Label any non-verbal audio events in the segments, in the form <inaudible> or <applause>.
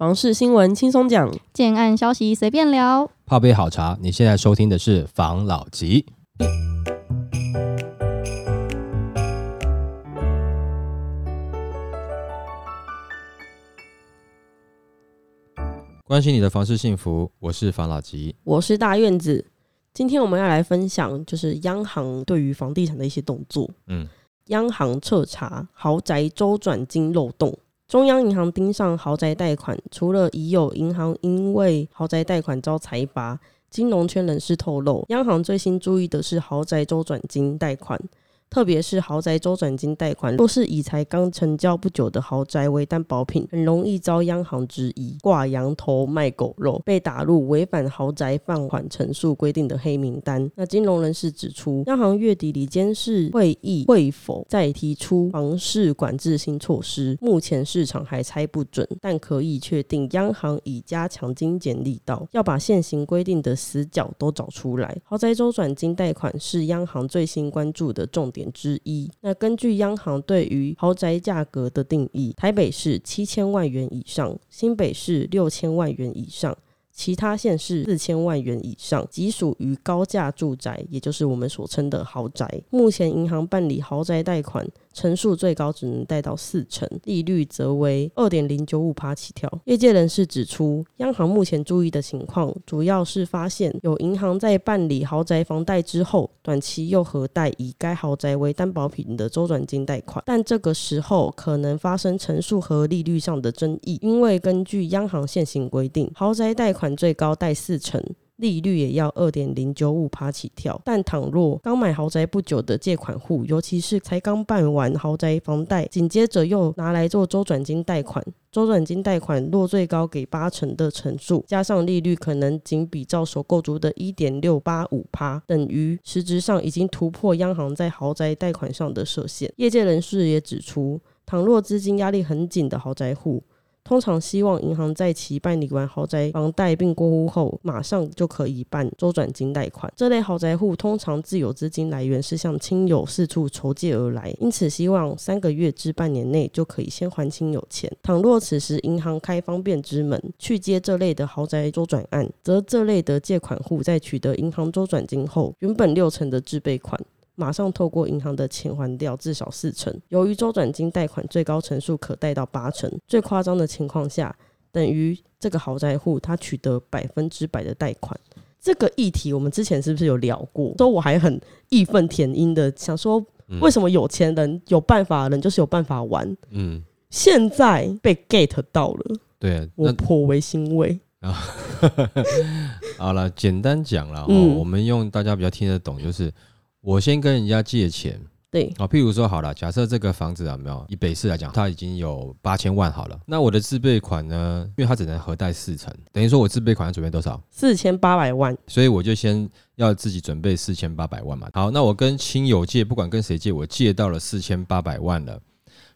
房事新闻轻松讲，建案消息随便聊。泡杯好茶，你现在收听的是房老吉。关心你的房事幸福，我是房老吉。我是大院子。今天我们要来分享，就是央行对于房地产的一些动作。嗯，央行彻查豪宅周转金漏洞，中央银行盯上豪宅贷款，除了已有银行因为豪宅贷款遭财阀，金融圈人士透露，央行最新注意的是豪宅周转金贷款。特别是豪宅周转金贷款，若是以才刚成交不久的豪宅为担保品，很容易遭央行质疑挂羊头卖狗肉，被打入违反豪宅放款陈述规定的黑名单。那金融人士指出，央行月底里监事会议会否再提出房市管制新措施，目前市场还猜不准，但可以确定，央行已加强精简力道，要把现行规定的死角都找出来。豪宅周转金贷款是央行最新关注的重点。点之一。那根据央行对于豪宅价格的定义，台北市七千万元以上，新北市六千万元以上。其他县市四千万元以上，即属于高价住宅，也就是我们所称的豪宅。目前银行办理豪宅贷款，成数最高只能贷到四成，利率则为二点零九五趴起跳。业界人士指出，央行目前注意的情况，主要是发现有银行在办理豪宅房贷之后，短期又核贷以该豪宅为担保品的周转金贷款，但这个时候可能发生成数和利率上的争议，因为根据央行现行规定，豪宅贷款最高贷四成，利率也要二点零九五趴起跳。但倘若刚买豪宅不久的借款户，尤其是才刚办完豪宅房贷，紧接着又拿来做周转金贷款，周转金贷款若最高给八成的成数，加上利率可能仅比照首购族的一点六八五趴，等于实质上已经突破央行在豪宅贷款上的设限。业界人士也指出，倘若资金压力很紧的豪宅户，通常希望银行在其办理完豪宅房贷并过户后，马上就可以办周转金贷款。这类豪宅户通常自有资金来源是向亲友四处筹借而来，因此希望三个月至半年内就可以先还亲友钱。倘若此时银行开方便之门去接这类的豪宅周转案，则这类的借款户在取得银行周转金后，原本六成的自备款。马上透过银行的钱还掉至少四成。由于周转金贷款最高成数可贷到八成，最夸张的情况下，等于这个豪宅户他取得百分之百的贷款。这个议题我们之前是不是有聊过？说我还很义愤填膺的想说，为什么有钱人有办法的人就是有办法玩？嗯，现在被 get 到了，对我颇为欣慰啊。<laughs> 好了，简单讲了，我们用大家比较听得懂，就是。我先跟人家借钱，对啊，譬如说好了，假设这个房子有没有以北市来讲，它已经有八千万好了，那我的自备款呢？因为它只能核贷四成，等于说我自备款要准备多少？四千八百万，所以我就先要自己准备四千八百万嘛。好，那我跟亲友借，不管跟谁借，我借到了四千八百万了，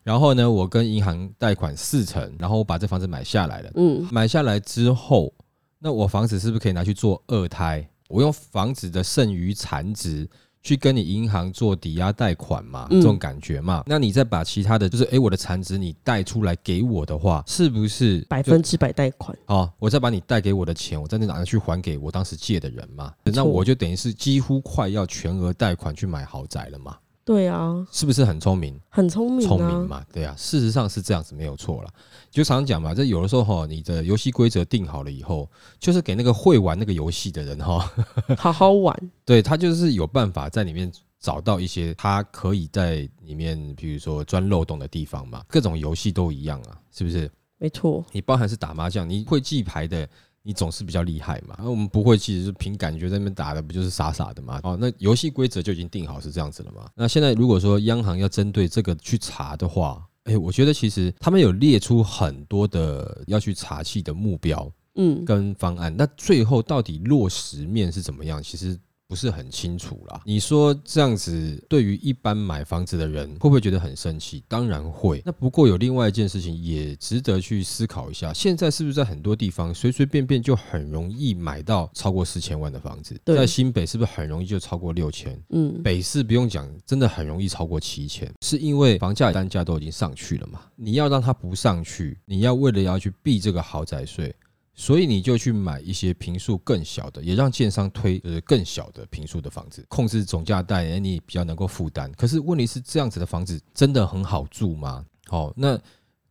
然后呢，我跟银行贷款四成，然后我把这房子买下来了。嗯，买下来之后，那我房子是不是可以拿去做二胎？我用房子的剩余残值。去跟你银行做抵押贷款嘛，这种感觉嘛，那你再把其他的就是，哎，我的残值你贷出来给我的话，是不是百分之百贷款？哦，我再把你贷给我的钱，我再拿去还给我当时借的人嘛，那我就等于是几乎快要全额贷款去买豪宅了嘛。对啊，是不是很聪明？很聪明，聪明嘛？对啊，事实上是这样子，没有错了。就常常讲嘛，这有的时候哈，你的游戏规则定好了以后，就是给那个会玩那个游戏的人哈，<laughs> 好好玩。对他就是有办法在里面找到一些他可以在里面，比如说钻漏洞的地方嘛。各种游戏都一样啊，是不是？没错。你包含是打麻将，你会记牌的。你总是比较厉害嘛，那我们不会，其实是凭感觉在那边打的，不就是傻傻的嘛？哦，那游戏规则就已经定好是这样子了嘛？那现在如果说央行要针对这个去查的话，哎，我觉得其实他们有列出很多的要去查气的目标，嗯，跟方案，那最后到底落实面是怎么样？其实不是很清楚啦。你说这样子，对于一般买房子的人，会不会觉得很生气？当然会。那不过有另外一件事情也值得去思考一下，现在是不是在很多地方随随便便就很容易买到超过四千万的房子？在新北是不是很容易就超过六千？嗯，北市不用讲，真的很容易超过七千，是因为房价单价都已经上去了嘛？你要让它不上去，你要为了要去避这个豪宅税。所以你就去买一些平数更小的，也让建商推呃更小的平数的房子，控制总价带，哎你比较能够负担。可是问题是，这样子的房子真的很好住吗？好、那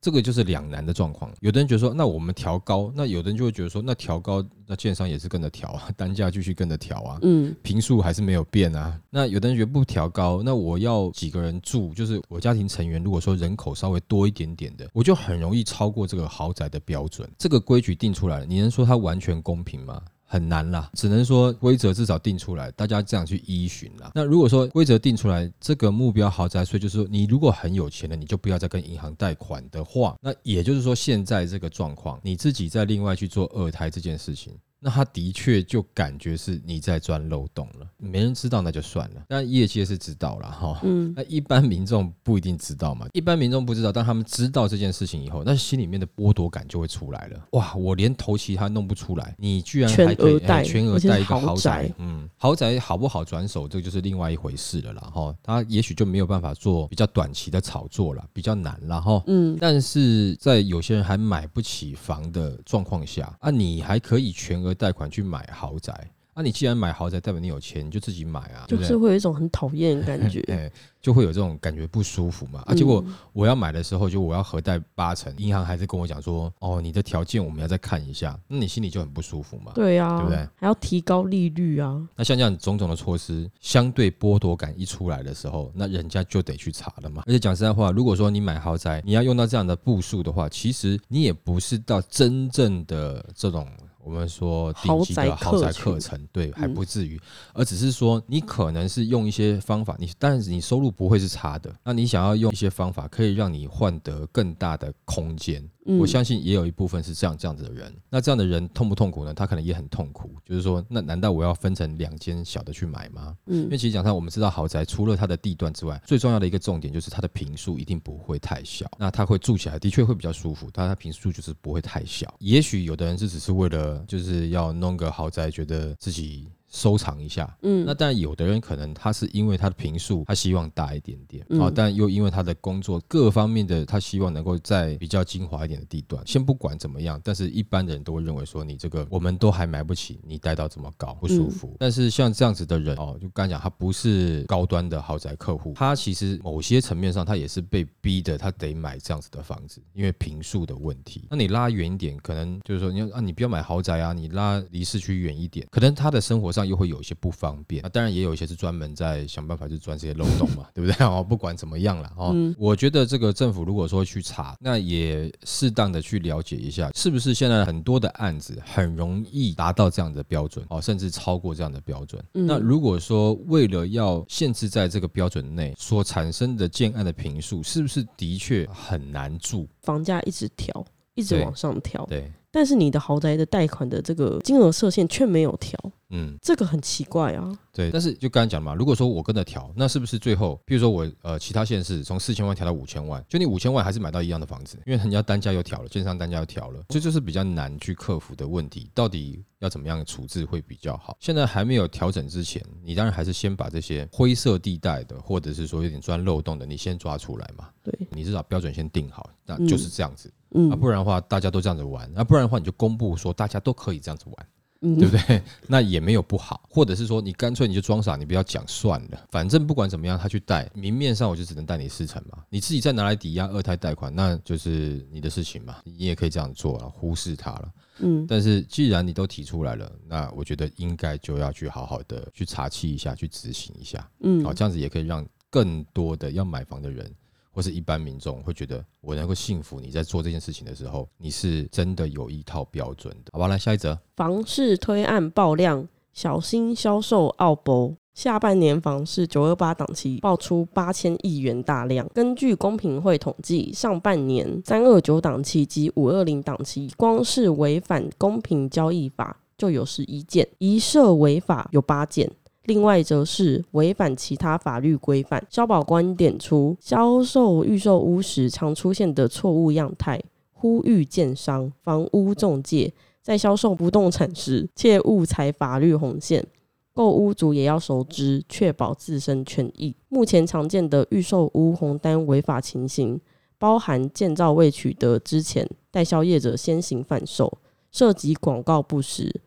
这个就是两难的状况。有的人觉得说，那我们调高，那有的人就会觉得说，那调高，那建商也是跟着调啊，<laughs> 单价继续跟着调啊。嗯，平数还是没有变啊。那有的人觉得不调高，那我要几个人住？就是我家庭成员如果说人口稍微多一点点的，我就很容易超过这个豪宅的标准。这个规矩定出来了，你能说它完全公平吗？很难啦，只能说规则至少定出来，大家这样去依循啦。那如果说规则定出来，这个目标豪宅税就是说，你如果很有钱的，你就不要再跟银行贷款的话，那也就是说，现在这个状况，你自己再另外去做二胎这件事情，那他的确就感觉是你在钻漏洞了，没人知道那就算了，但业界是知道了哈。嗯，那一般民众不一定知道嘛，一般民众不知道，但他们知道这件事情以后，那心里面的剥夺感就会出来了。哇，我连头期他弄不出来，你居然还可以全额贷一个豪豪宅宅，嗯，豪宅好不好转手，这个就是另外一回事了啦哈。他也许就没有办法做比较短期的炒作了，比较难了哈。嗯，但是在有些人还买不起房的状况下，啊，你还可以全额贷款去买豪宅。啊，你既然买豪宅，代表你有钱，你就自己买啊？就是会有一种很讨厌的感觉。<laughs> 哎，就会有这种感觉不舒服嘛。啊，嗯结果我要买的时候，就我要核贷八成，银行还是跟我讲说，哦，你的条件我们要再看一下，那你心里就很不舒服嘛。对啊，对不对？还要提高利率啊。那像这样种种的措施，相对剥夺感一出来的时候，那人家就得去查了嘛。而且讲实在话，如果说你买豪宅，你要用到这样的步数的话，其实你也不是到真正的这种。我们说顶级的豪宅课程，对，还不至于，而只是说你可能是用一些方法，你但是你收入不会是差的，那你想要用一些方法，可以让你换得更大的空间。嗯我相信也有一部分是这样这样子的人。那这样的人痛不痛苦呢？他可能也很痛苦，就是说，那难道我要分成两间小的去买吗？嗯因为嗯其实讲上，我们知道豪宅除了它的地段之外，最重要的一个重点就是它的平数一定不会太小。那它会住起来的确会比较舒服，但它平数就是不会太小。也许有的人是只是为了就是要弄个豪宅，觉得自己。收藏一下，嗯，那但有的人可能他是因为他的平数，他希望大一点点，嗯好、但又因为他的工作各方面的，他希望能够在比较精华一点的地段。先不管怎么样，但是一般的人都会认为说你这个我们都还买不起，你带到这么高不舒服。但是像这样子的人哦，就刚才讲他不是高端的豪宅客户，他其实某些层面上他也是被逼的，他得买这样子的房子，因为平数的问题。那你拉远一点，可能就是说你要啊，你不要买豪宅啊，你拉离市区远一点，可能他的生活上又会有一些不方便。那当然也有一些是专门在想办法去钻这些漏洞嘛，对不对？<laughs> 哦，不管怎么样了，哦，嗯我觉得这个政府如果说去查，那也适当的去了解一下，是不是现在很多的案子很容易达到这样的标准哦，甚至超过这样的标准。嗯那如果说为了要限制在这个标准内所产生的建案的平数，是不是的确很难住？房价一直调，一直往上调，对，但是你的豪宅的贷款的这个金额设限却没有调，嗯。这个很奇怪啊。对，但是就刚才讲嘛，如果说我跟着调，那是不是最后，比如说我呃其他县市从四千万调到五千万，就你五千万还是买到一样的房子，因为人家单价又调了，建商单价又调了，这就是比较难去克服的问题。到底要怎么样处置会比较好？现在还没有调整之前，你当然还是先把这些灰色地带的，或者是说有点钻漏洞的，你先抓出来嘛。对，你至少标准先定好，那就是这样子、嗯啊，不然的话大家都这样子玩，那、不然的话你就公布说大家都可以这样子玩。嗯对不对？<laughs> 那也没有不好，或者是说你干脆你就装傻，你不要讲算了，反正不管怎么样，他去贷，明面上我就只能贷你四成嘛，你自己再拿来抵押二胎贷款，那就是你的事情嘛，你也可以这样做了，忽视它了。嗯但是既然你都提出来了，那我觉得应该就要去好好的去查气一下，去执行一下，嗯好，这样子也可以让更多的要买房的人。或是一般民众会觉得，我能够信服你在做这件事情的时候，你是真的有一套标准的，好吧？来下一则，房市推案爆量，小心销售奥博。下半年房市九二八档期爆出八千亿元大量。根据公平会统计，上半年三二九档期及五二零档期，光是违反公平交易法就有十一件，一涉违法有八件。另外则是违反其他法律规范。消保官点出，销售预售屋时常出现的错误样态，呼吁建商、房屋中介在销售不动产时切勿踩法律红线。购屋族也要熟知，确保自身权益。目前常见的预售屋红单违法情形，包含建造未取得之前，代销业者先行贩售，涉及广告不实，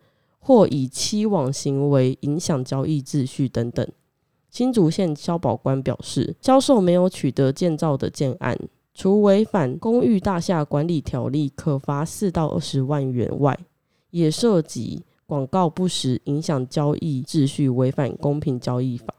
或以欺罔行为影响交易秩序等等。新竹县消保官表示，销售没有取得建造的建案，除违反公寓大厦管理条例，可罚四到二十万元外，也涉及。广告不实，影响交易秩序，违反公平交易法。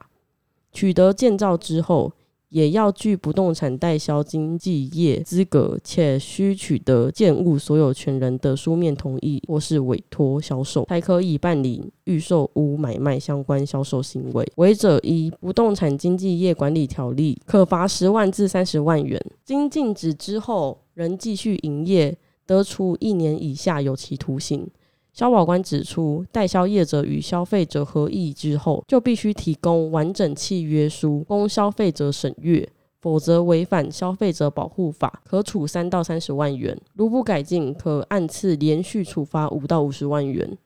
取得建造之后，也要具不动产代销经纪业资格，且需取得建物所有权人的书面同意或是委托销售，才可以办理预售屋买卖相关销售行为。违者依不动产经纪业管理条例，可罚十万至三十万元。经禁止之后仍继续营业，得处一年以下有期徒刑。消保官指出，代销业者与消费者合议之后，就必须提供完整契约书供消费者审阅，否则违反消费者保护法，可处三到三十万元；如不改进，可按次连续处罚五到五十万元。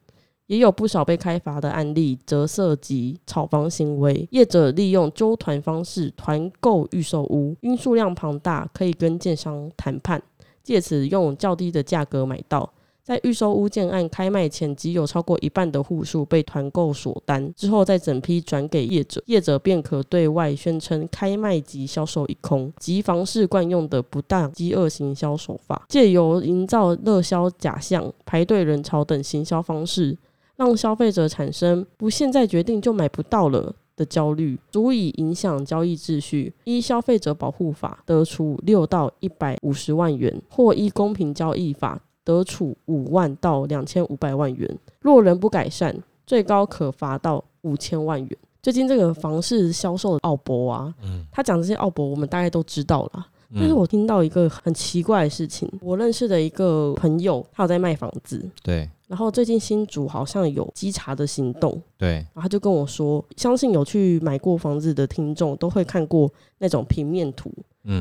也有不少被开罚的案例，则涉及炒房行为，业者利用纠团方式团购预售屋，因数量庞大，可以跟建商谈判，借此用较低的价格买到。在预售屋建案开卖前，即有超过一半的户数被团购锁单，之后再整批转给业者，业者便可对外宣称开卖即销售一空，即房市惯用的不当饥饿行销手法，借由营造热销假象、排队人潮等行销方式，让消费者产生不现在决定就买不到了的焦虑，足以影响交易秩序。依消费者保护法得处六到一百五十万元，或依公平交易法。得处五万到两千五百万元，若人不改善，最高可罚到五千万元。最近这个房市销售的奥博啊，嗯，他讲这些奥博，我们大概都知道了。但是我听到一个很奇怪的事情，我认识的一个朋友，他有在卖房子，对。然后最近新竹好像有稽查的行动，对。然后他就跟我说，相信有去买过房子的听众都会看过那种平面图。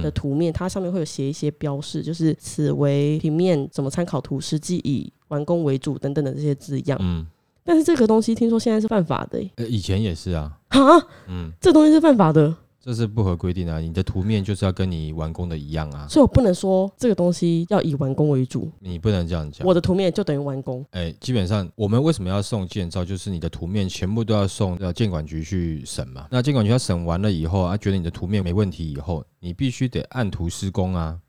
的图面，它上面会有写一些标示，就是此为平面，怎么参考图，实际以完工为主等等的这些字样。嗯，但是这个东西听说现在是犯法的。呃，以前也是啊。啊？嗯，这东西是犯法的。这是不合规定啊！你的图面就是要跟你完工的一样啊。所以我不能说这个东西要以完工为主。你不能这样讲。我的图面就等于完工。哎，基本上我们为什么要送建造？就是你的图面全部都要送到建管局去审嘛。那建管局要审完了以后啊，觉得你的图面没问题以后，你必须得按图施工啊。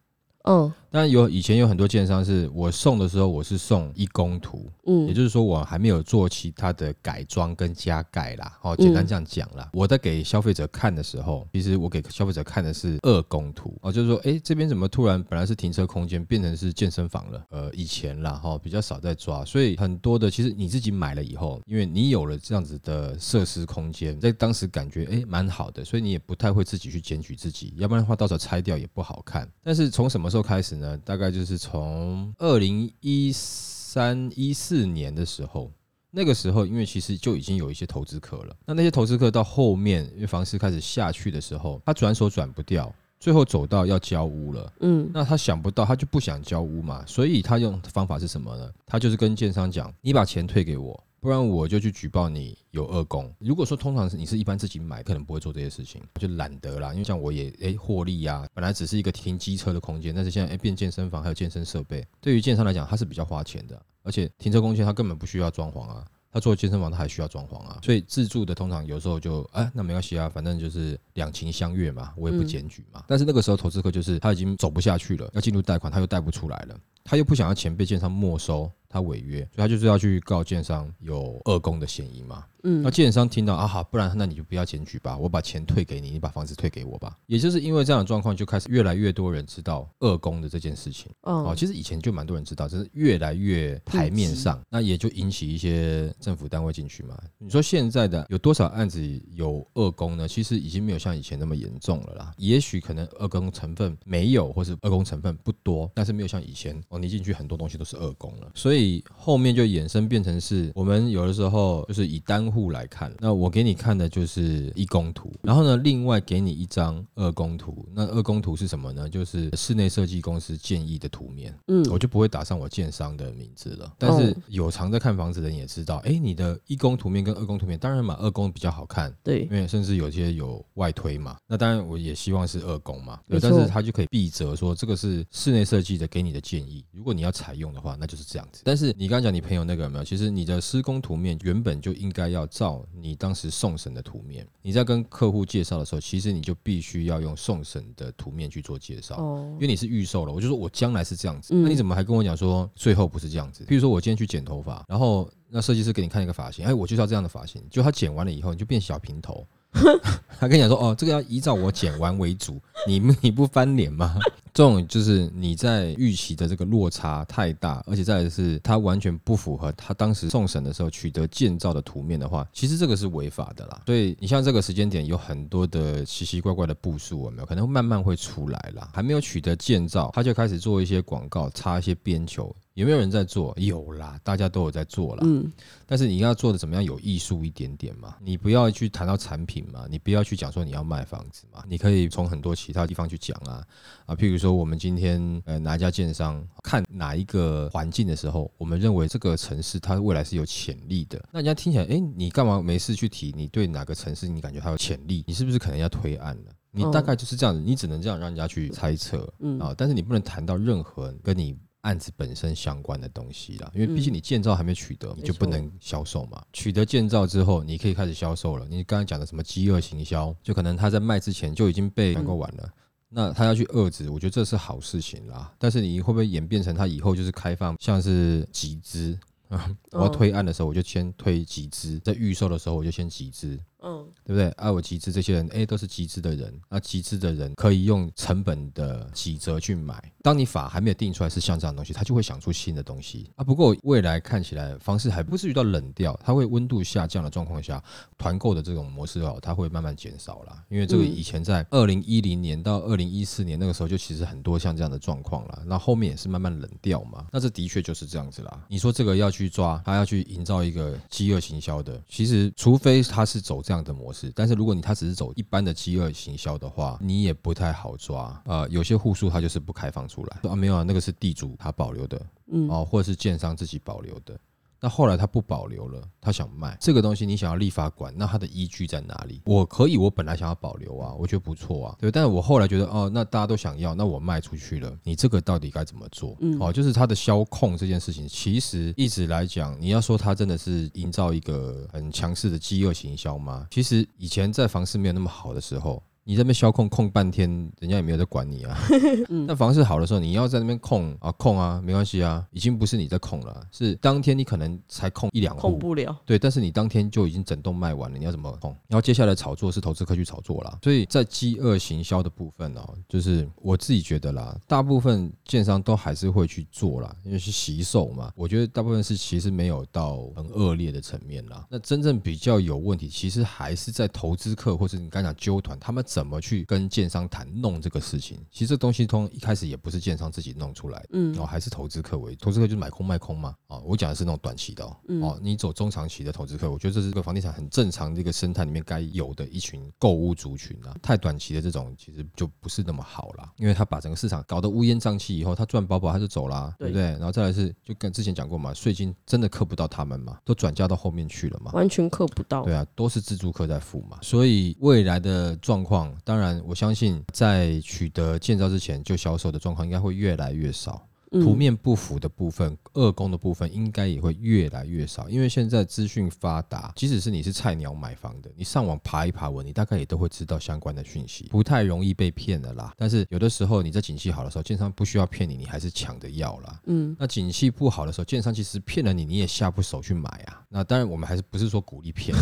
嗯。但有以前有很多建商是我送的时候，我是送一工图，嗯，也就是说我还没有做其他的改装跟加盖啦，哦，简单这样讲啦。我在给消费者看的时候，其实我给消费者看的是二工图，哦，就是说，哎，这边怎么突然本来是停车空间变成是健身房了？呃，以前啦，哈，比较少在抓，所以很多的其实你自己买了以后，因为你有了这样子的设施空间，在当时感觉哎蛮好的，所以你也不太会自己去检举自己，要不然的话到时候拆掉也不好看。但是从什么时候开始？呢，大概就是从二零一三一四年的时候，那个时候，因为其实就已经有一些投资客了。那那些投资客到后面，因为房市开始下去的时候，他转手转不掉，最后走到要交屋了。嗯，那他想不到，他就不想交屋嘛，所以他用方法是什么呢？他就是跟建商讲：“你把钱退给我。”不然我就去举报你有恶工。如果说通常是你是一般自己买，可能不会做这些事情，就懒得啦。因为像我也诶获利呀，本来只是一个停机车的空间，但是现在诶变健身房还有健身设备，对于健商来讲，它是比较花钱的，而且停车空间它根本不需要装潢啊。他做健身房，他还需要装潢啊，所以自住的通常有时候就哎，那没关系啊，反正就是两情相悦嘛，我也不检举嘛。但是那个时候投资客就是他已经走不下去了，要进入贷款，他又贷不出来了，他又不想要钱被建商没收，他违约，所以他就是要去告建商有恶工的嫌疑嘛。嗯，那建商听到啊好，不然那你就不要检举吧，我把钱退给你，你把房子退给我吧。也就是因为这样的状况，就开始越来越多人知道恶工的这件事情。哦，其实以前就蛮多人知道，只是越来越台面上，那也就引起一些政府单位进去嘛。你说现在的有多少案子有恶工呢？其实已经没有像以前那么严重了啦。也许可能恶工成分没有，或是恶工成分不多，但是没有像以前哦，你进去很多东西都是恶工了。所以以后面就衍生变成是我们有的时候就是以单户来看，那我给你看的就是一宫图，然后呢，另外给你一张二宫图。那二宫图是什么呢？就是室内设计公司建议的图面，嗯，我就不会打上我建商的名字了。但是有常在看房子的人也知道，哎，你的一宫图面跟二宫图面，当然嘛，二宫比较好看，对因，为甚至有些有外推嘛。那当然我也希望是二宫嘛，对，但是他就可以避责说这个是室内设计的给你的建议，如果你要采用的话，那就是这样子。但是你刚刚讲你朋友那个有没有？其实你的施工图面原本就应该要照你当时送审的图面，你在跟客户介绍的时候，其实你就必须要用送审的图面去做介绍。哦因，为你是预售了，我就说我将来是这样子，嗯那你怎么还跟我讲说最后不是这样子？比如说我今天去剪头发，然后那设计师给你看一个发型，哎，我就是要这样的发型，就他剪完了以后你就变小平头，<laughs> 他跟你讲说哦，这个要依照我剪完为主，<laughs> 你你不翻脸吗？<laughs> 这种就是你在预期的这个落差太大，而且再来是他完全不符合他当时送审的时候取得建造的图面的话，其实这个是违法的啦。所以你像这个时间点有很多的奇奇怪怪的步数，有没有可能慢慢会出来啦？还没有取得建造，他就开始做一些广告，插一些边球。有没有人在做？有啦，大家都有在做啦。嗯，但是你要做的怎么样有艺术一点点嘛？你不要去谈到产品嘛，你不要去讲说你要卖房子嘛，你可以从很多其他地方去讲啊啊，譬如说我们今天呃哪一家建商看哪一个环境的时候，我们认为这个城市它未来是有潜力的，那人家听起来，哎，你干嘛没事去提你对哪个城市你感觉它有潜力？你是不是可能要推案了？你大概就是这样子，你只能这样让人家去猜测，嗯啊，但是你不能谈到任何跟你案子本身相关的东西啦，因为毕竟你建造还没取得，你就不能销售嘛。取得建造之后，你可以开始销售了。你刚才讲的什么饥饿行销，就可能他在卖之前就已经被团购完了。那他要去遏制，我觉得这是好事情啦。但是你会不会演变成他以后就是开放，像是集资啊？<laughs> 我要推案的时候，我就先推集资；在预售的时候，我就先集资。嗯，对不对？啊，我集资这些人，哎，都是集资的人，那集资的人可以用成本的几折去买。当你法还没有定出来是像这样的东西，他就会想出新的东西啊。不过未来看起来方式还不是遇到冷掉，它会温度下降的状况下，团购的这种模式哦，它会慢慢减少啦。因为这个以前在二零一零年到二零一四年那个时候，就其实很多像这样的状况啦。那后面也是慢慢冷掉嘛。那这的确就是这样子啦。你说这个要去抓，他要去营造一个饥饿行销的，其实除非他是走这样的模式，但是如果你他只是走一般的饥饿行销的话，你也不太好抓。呃，有些户数他就是不开放出来啊，没有啊，那个是地主他保留的，嗯哦，或者是建商自己保留的。那后来他不保留了，他想卖这个东西，你想要立法管，那它的依据在哪里？我可以，我本来想要保留啊，我觉得不错啊，对。但是我后来觉得，哦，那大家都想要，那我卖出去了，你这个到底该怎么做？嗯哦，就是它的销控这件事情，其实一直来讲，你要说它真的是营造一个很强势的饥饿行销吗？其实以前在房市没有那么好的时候。你这边销控控半天，人家也没有在管你啊。<laughs> 那房市好的时候，你要在那边控啊控啊，没关系啊，已经不是你在控了，是当天你可能才控一两户，控不了。对，但是你当天就已经整栋卖完了，你要怎么控？然后接下来炒作是投资客去炒作啦，所以在饥饿行销的部分哦，就是我自己觉得啦，大部分建商都还是会去做啦，因为是洗售嘛。我觉得大部分是其实没有到很恶劣的层面啦。那真正比较有问题，其实还是在投资客或是你刚才讲纠团，他们怎么去跟建商谈弄这个事情？其实这东西通一开始也不是建商自己弄出来的。嗯哦，还是投资客为主，投资客就是买空卖空嘛。哦，我讲的是那种短期的哦。嗯哦，你走中长期的投资客，我觉得这是个房地产很正常的一个生态里面该有的一群购物族群啊。太短期的这种其实就不是那么好啦，因为他把整个市场搞得乌烟瘴气以后，他赚饱饱他就走啦，对不对？然后再来是就跟之前讲过嘛，税金真的克不到他们嘛，都转嫁到后面去了嘛。完全克不到。对啊，都是自助客在付嘛，所以未来的状况，当然我相信在取得建造之前就销售的状况，应该会越来越少。嗯图面不符的部分、二宫的部分，应该也会越来越少，因为现在资讯发达，即使是你是菜鸟买房的，你上网爬一爬文，你大概也都会知道相关的讯息，不太容易被骗的啦。但是有的时候你在景气好的时候，建商不需要骗你，你还是抢着要啦。嗯那景气不好的时候，建商其实骗了你，你也下不手去买啊。那当然，我们还是不是说鼓励骗，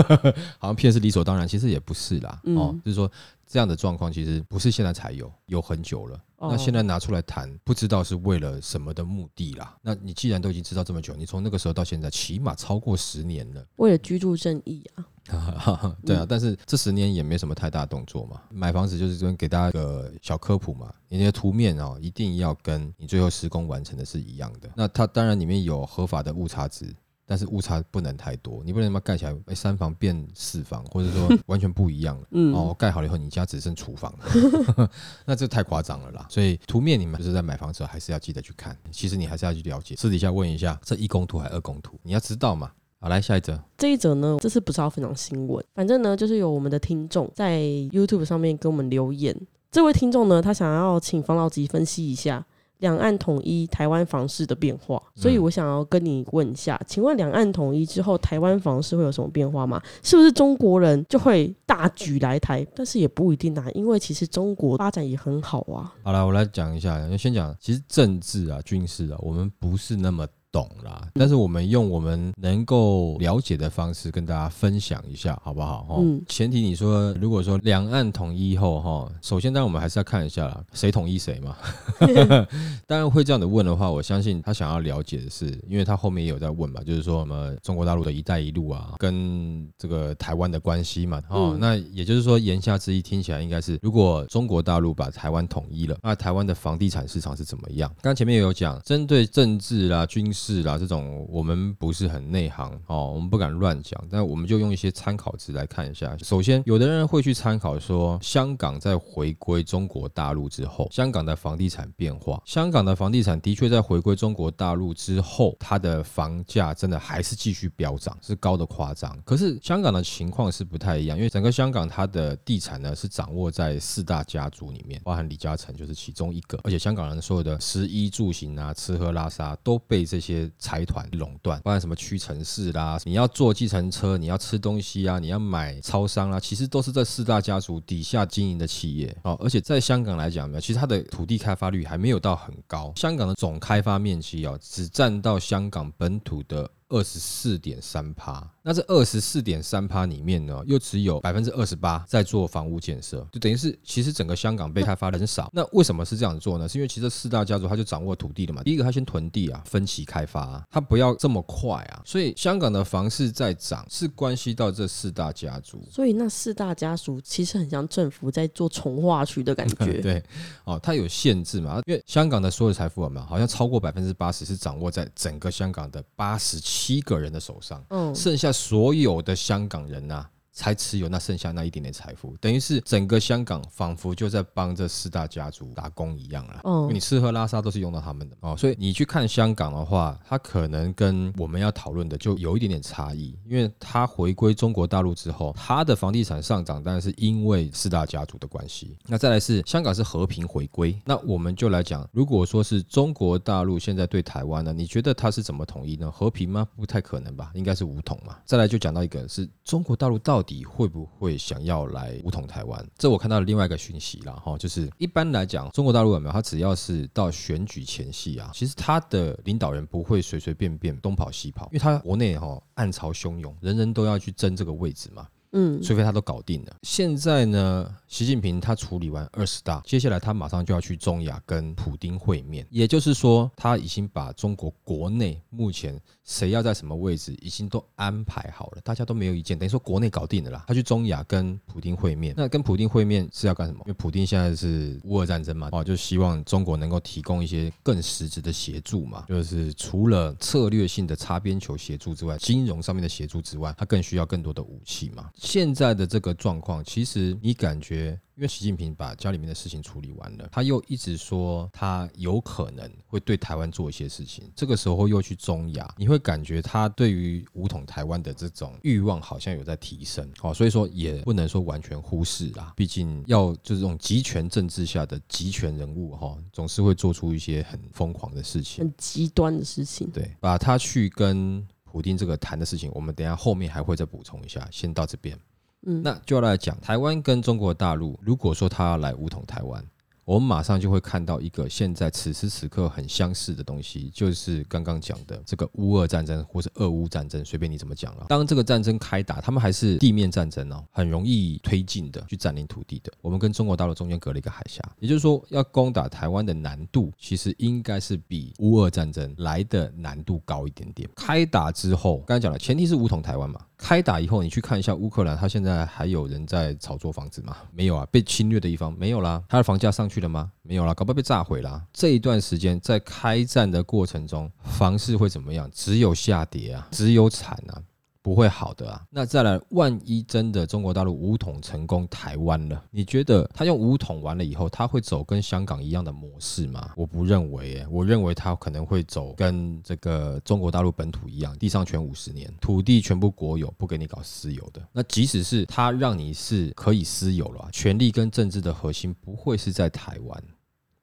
<laughs> 好像骗是理所当然，其实也不是啦。嗯哦，就是说这样的状况其实不是现在才有，有很久了。哦那现在拿出来谈，不知道是为了什么的目的啦。那你既然都已经知道这么久，你从那个时候到现在，起码超过十年了。为了居住正义啊，<laughs> 对啊，但是这十年也没什么太大动作嘛。买房子就是这边给大家一个小科普嘛，你的图面哦，一定要跟你最后施工完成的是一样的。那它当然里面有合法的误差值。但是误差不能太多，你不能他妈盖起来，哎，三房变四房，或者说 <laughs> 完全不一样了。嗯，哦，盖好了以后，你家只剩厨房了，<laughs> 那这太夸张了啦。所以图面你们就是在买房时候还是要记得去看，其实你还是要去了解，私底下问一下，这一公图还是二公图，你要知道嘛。好，来下一则。这一则呢，这次不是要分享新闻，反正呢，就是有我们的听众在 YouTube 上面给我们留言。这位听众呢，他想要请方老吉分析一下。两岸统一，台湾房市的变化，所以我想要跟你问一下，请问两岸统一之后，台湾房市会有什么变化吗？是不是中国人就会大举来台？但是也不一定啊，因为其实中国发展也很好啊。好了，我来讲一下，先讲，其实政治啊、军事啊，我们不是那么。懂啦，但是我们用我们能够了解的方式跟大家分享一下，好不好？哈，前提你说，如果说两岸统一后，哈，首先当然我们还是要看一下啦，谁统一谁嘛。<laughs> 当然会这样的问的话，我相信他想要了解的是，因为他后面也有在问嘛，就是说什么中国大陆的一带一路啊，跟这个台湾的关系嘛。哦，那也就是说言下之意听起来应该是，如果中国大陆把台湾统一了，那台湾的房地产市场是怎么样？刚前面也有讲，针对政治啦、军事。啦，这种我们不是很内行哦，我们不敢乱讲，但我们就用一些参考值来看一下。首先，有的人会去参考说，香港在回归中国大陆之后，香港的房地产变化。香港的房地产的确在回归中国大陆之后，它的房价真的还是继续飙涨，是高的夸张。可是香港的情况是不太一样，因为整个香港它的地产呢是掌握在四大家族里面，包含李嘉诚就是其中一个，而且香港人所有的食衣住行啊、吃喝拉撒都被这些。财团垄断，包含什么屈臣氏啦，你要坐计程车，你要吃东西啊，你要买超商啦，其实都是这四大家族底下经营的企业哦。而且在香港来讲呢，其实它的土地开发率还没有到很高，香港的总开发面积啊，只占到香港本土的。二十四点三趴，那这二十四点三趴里面呢，又只有百分之二十八在做房屋建设，就等于是其实整个香港被开发的很少。那为什么是这样做呢？是因为其实四大家族他就掌握土地了嘛。第一个他先囤地啊，分期开发，他不要这么快啊。所以香港的房市在涨，是关系到这四大家族。所以那四大家族其实很像政府在做从化区的感觉。<laughs> 对，哦，它有限制嘛，因为香港的所有财富嘛，好像超过百分之八十是掌握在整个香港的八十七。七个人的手上，剩下所有的香港人呐。才持有那剩下那一点点财富，等于是整个香港仿佛就在帮这四大家族打工一样了。嗯，你吃喝拉撒都是用到他们的哦，所以你去看香港的话，它可能跟我们要讨论的就有一点点差异，因为它回归中国大陆之后，它的房地产上涨当然是因为四大家族的关系。那再来是香港是和平回归，那我们就来讲，如果说是中国大陆现在对台湾呢，你觉得它是怎么统一呢？和平吗？不太可能吧，应该是武统嘛。再来就讲到一个是中国大陆到。底会不会想要来武统台湾？这我看到了另外一个讯息了哈，就是一般来讲，中国大陆有没有？他只要是到选举前夕啊，其实他的领导人不会随随便便东跑西跑，因为他国内哈暗潮汹涌，人人都要去争这个位置嘛。嗯，除非他都搞定了。现在呢，习近平他处理完二十大，接下来他马上就要去中亚跟普京会面，也就是说，他已经把中国国内目前谁要在什么位置，已经都安排好了，大家都没有意见，等于说国内搞定了啦。他去中亚跟普京会面，那跟普京会面是要干什么？因为普京现在是乌俄战争嘛，哦，就希望中国能够提供一些更实质的协助嘛，就是除了策略性的擦边球协助之外，金融上面的协助之外，他更需要更多的武器嘛。现在的这个状况，其实你感觉，因为习近平把家里面的事情处理完了，他又一直说他有可能会对台湾做一些事情，这个时候又去中亚，你会感觉他对于武统台湾的这种欲望好像有在提升，哦，所以说也不能说完全忽视啦，毕竟要就是这种集权政治下的集权人物哈，总是会做出一些很疯狂的事情，很极端的事情，对，把他去跟。普丁这个谈的事情，我们等下后面还会再补充一下。先到这边，嗯，那就要来讲台湾跟中国大陆。如果说他要来武统台湾，我们马上就会看到一个现在此时此刻很相似的东西，就是刚刚讲的这个乌俄战争或是俄乌战争，随便你怎么讲了。当这个战争开打，他们还是地面战争哦，很容易推进的去占领土地的。我们跟中国大陆中间隔了一个海峡，也就是说，要攻打台湾的难度其实应该是比乌俄战争来的难度高一点点。开打之后，刚才讲了，前提是武统台湾嘛。开打以后，你去看一下乌克兰，他现在还有人在炒作房子吗？没有啊，被侵略的一方没有啦，他的房价上去去了吗？没有了，搞不好被炸毁了。这一段时间在开战的过程中，房市会怎么样？只有下跌啊，只有惨啊。不会好的啊！那再来，万一真的中国大陆武统成功台湾了，你觉得他用武统完了以后，他会走跟香港一样的模式吗？我不认为，诶，我认为他可能会走跟这个中国大陆本土一样，地上权五十年，土地全部国有，不给你搞私有的。那即使是他让你是可以私有了，权力跟政治的核心不会是在台湾，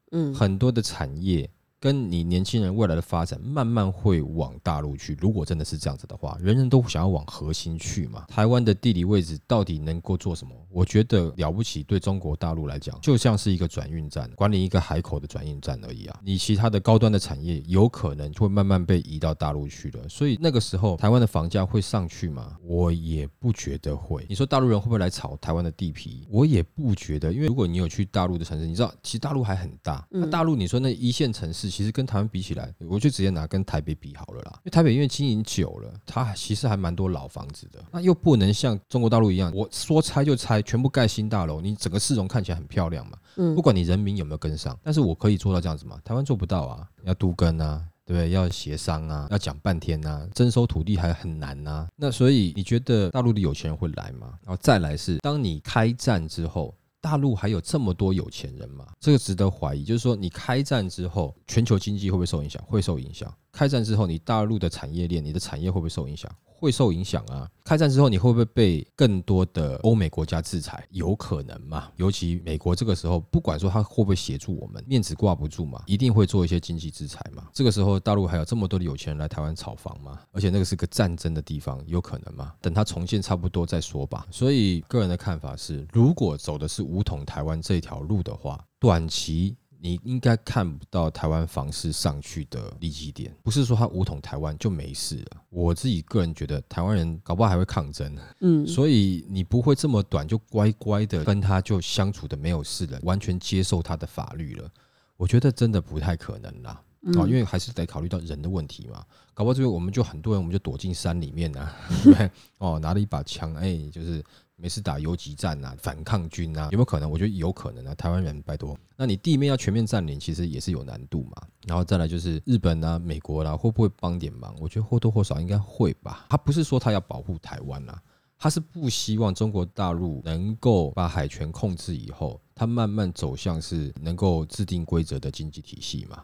嗯，很多的产业。跟你年轻人未来的发展慢慢会往大陆去。如果真的是这样子的话，人人都想要往核心去嘛？台湾的地理位置到底能够做什么？我觉得了不起。对中国大陆来讲，就像是一个转运站，管理一个海口的转运站而已啊。你其他的高端的产业有可能会慢慢被移到大陆去了。所以那个时候，台湾的房价会上去吗？我也不觉得会。你说大陆人会不会来炒台湾的地皮？我也不觉得。因为如果你有去大陆的城市，你知道其实大陆还很大。那大陆你说那一线城市。其实跟台湾比起来，我就直接拿跟台北比好了啦。因为台北因为经营久了，它其实还蛮多老房子的。那又不能像中国大陆一样，我说拆就拆，全部盖新大楼，你整个市容看起来很漂亮嘛。嗯。不管你人民有没有跟上，但是我可以做到这样子吗？台湾做不到啊，要都跟啊，对不对？要协商啊，要讲半天啊，征收土地还很难啊。那所以你觉得大陆的有钱人会来吗？然后再来是，当你开战之后。大陆还有这么多有钱人吗？这个值得怀疑。就是说，你开战之后，全球经济会不会受影响？会受影响。开战之后，你大陆的产业链，你的产业会不会受影响？会受影响啊！开战之后，你会不会被更多的欧美国家制裁？有可能嘛？尤其美国这个时候，不管说他会不会协助我们，面子挂不住嘛，一定会做一些经济制裁嘛。这个时候，大陆还有这么多的有钱人来台湾炒房嘛？而且那个是个战争的地方，有可能吗？等他重建差不多再说吧。所以个人的看法是，如果走的是武统台湾这条路的话，短期。你应该看不到台湾房市上去的利基点，不是说他武统台湾就没事了。我自己个人觉得，台湾人搞不好还会抗争，嗯，所以你不会这么短就乖乖的跟他就相处的没有事了，完全接受他的法律了。我觉得真的不太可能啦，啊，因为还是得考虑到人的问题嘛。搞不好最后我们就很多人，我们就躲进山里面啊，<laughs> 对，哦，拿了一把枪，哎，就是。每次打游击战啊，反抗军啊，有没有可能？我觉得有可能啊。台湾人拜托，那你地面要全面占领，其实也是有难度嘛。然后再来就是日本啊、美国啦，会不会帮点忙？我觉得或多或少应该会吧。他不是说他要保护台湾啊，他是不希望中国大陆能够把海权控制以后，他慢慢走向是能够制定规则的经济体系嘛。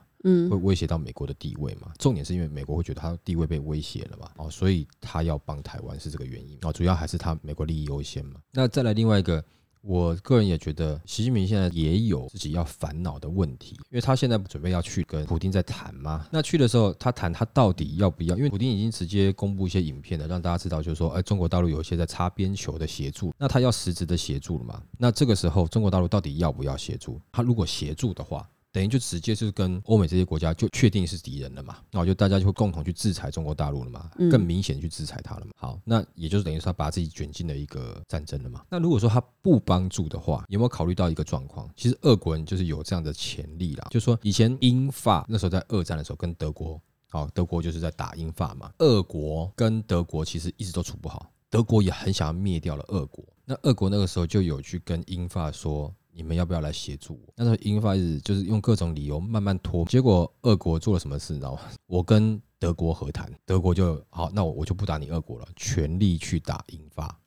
会威胁到美国的地位嘛？重点是因为美国会觉得他地位被威胁了嘛？哦，所以他要帮台湾是这个原因哦。主要还是他美国利益优先嘛。那再来另外一个，我个人也觉得习近平现在也有自己要烦恼的问题，因为他现在准备要去跟普京在谈嘛。那去的时候，他谈他到底要不要？因为普京已经直接公布一些影片了，让大家知道，就是说，哎，中国大陆有一些在擦边球的协助，那他要实质的协助了嘛？那这个时候，中国大陆到底要不要协助？他如果协助的话，等于就直接就是跟欧美这些国家就确定是敌人了嘛，那我就大家就会共同去制裁中国大陆了嘛，更明显去制裁他了嘛。好，那也就是等于说他把自己卷进了一个战争了嘛。那如果说他不帮助的话，有没有考虑到一个状况？其实俄国人就是有这样的潜力啦，就是说以前英法那时候在二战的时候跟德国，好，德国就是在打英法嘛。俄国跟德国其实一直都处不好，德国也很想要灭掉了俄国。那俄国那个时候就有去跟英法说。你们要不要来协助我？那时候英法一直就是用各种理由慢慢拖，结果俄国做了什么事？你知道吗？我跟德国和谈，德国就好，那我我就不打你俄国了，全力去打英法。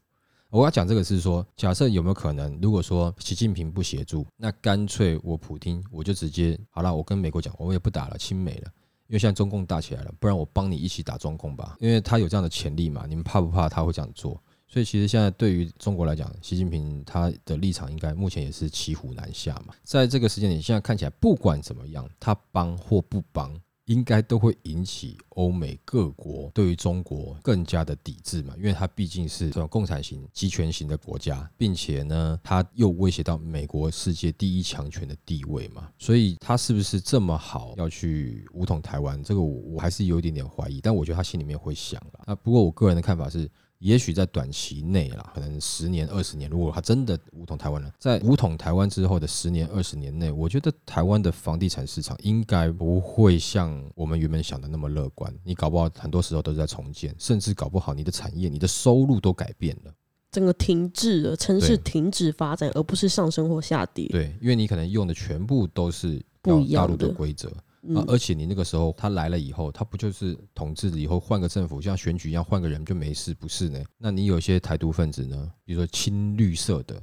我要讲这个是说，假设有没有可能，如果说习近平不协助，那干脆我普京我就直接好了，我跟美国讲，我也不打了，亲美了，因为现在中共大起来了，不然我帮你一起打中共吧，因为他有这样的潜力嘛，你们怕不怕他会这样做？所以其实现在对于中国来讲，习近平他的立场应该目前也是骑虎难下嘛。在这个时间点，现在看起来不管怎么样，他帮或不帮，应该都会引起欧美各国对于中国更加的抵制嘛，因为它毕竟是这种共产型、集权型的国家，并且呢，它又威胁到美国世界第一强权的地位嘛，所以他是不是这么好要去武统台湾？这个我我还是有一点点怀疑，但我觉得他心里面会想了。那不过我个人的看法是。也许在短期内啦，可能十年、二十年，如果他真的武统台湾了，在武统台湾之后的十年、二十年内，我觉得台湾的房地产市场应该不会像我们原本想的那么乐观。你搞不好很多时候都是在重建，甚至搞不好你的产业、你的收入都改变了，整个停滞了，城市停止发展，而不是上升或下跌。对，因为你可能用的全部都是不一样大陆的规则。啊！而且你那个时候他来了以后，他不就是统治了以后换个政府，像选举一样换个人就没事，不是呢？那你有一些台独分子呢，比如说青绿色的，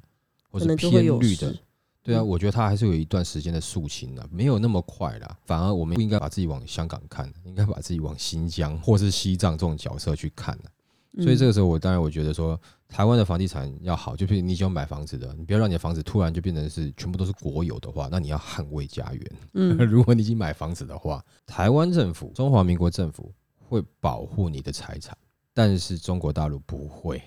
或者偏绿的，对啊，我觉得他还是有一段时间的肃清的，没有那么快啦。反而我们不应该把自己往香港看，应该把自己往新疆或是西藏这种角色去看所以这个时候，我当然我觉得说。台湾的房地产要好，就是你喜欢买房子的，你不要让你的房子突然就变成是全部都是国有的话，那你要捍卫家园。嗯，<laughs> 如果你已经买房子的话，台湾政府、中华民国政府会保护你的财产，但是中国大陆不会，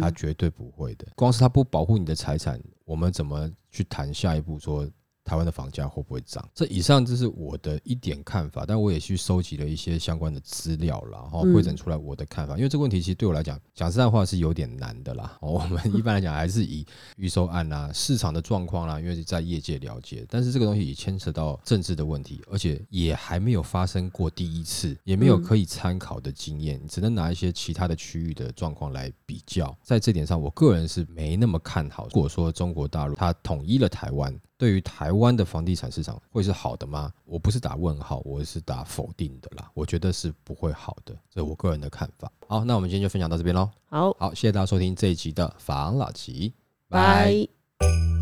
他绝对不会的。光是他不保护你的财产，我们怎么去谈下一步说？台湾的房价会不会涨？这以上这是我的一点看法，但我也去收集了一些相关的资料然后汇整出来我的看法。因为这个问题其实对我来讲，讲实在话是有点难的啦。我们一般来讲还是以预售案啊、市场的状况啦，因为在业界了解，但是这个东西也牵扯到政治的问题，而且也还没有发生过第一次，也没有可以参考的经验，只能拿一些其他的区域的状况来比较。在这点上，我个人是没那么看好。如果说中国大陆它统一了台湾，对于台湾的房地产市场会是好的吗？我不是打问号，我是打否定的啦。我觉得是不会好的，这是我个人的看法。好，那我们今天就分享到这边喽。好好，谢谢大家收听这一集的房老吉，拜。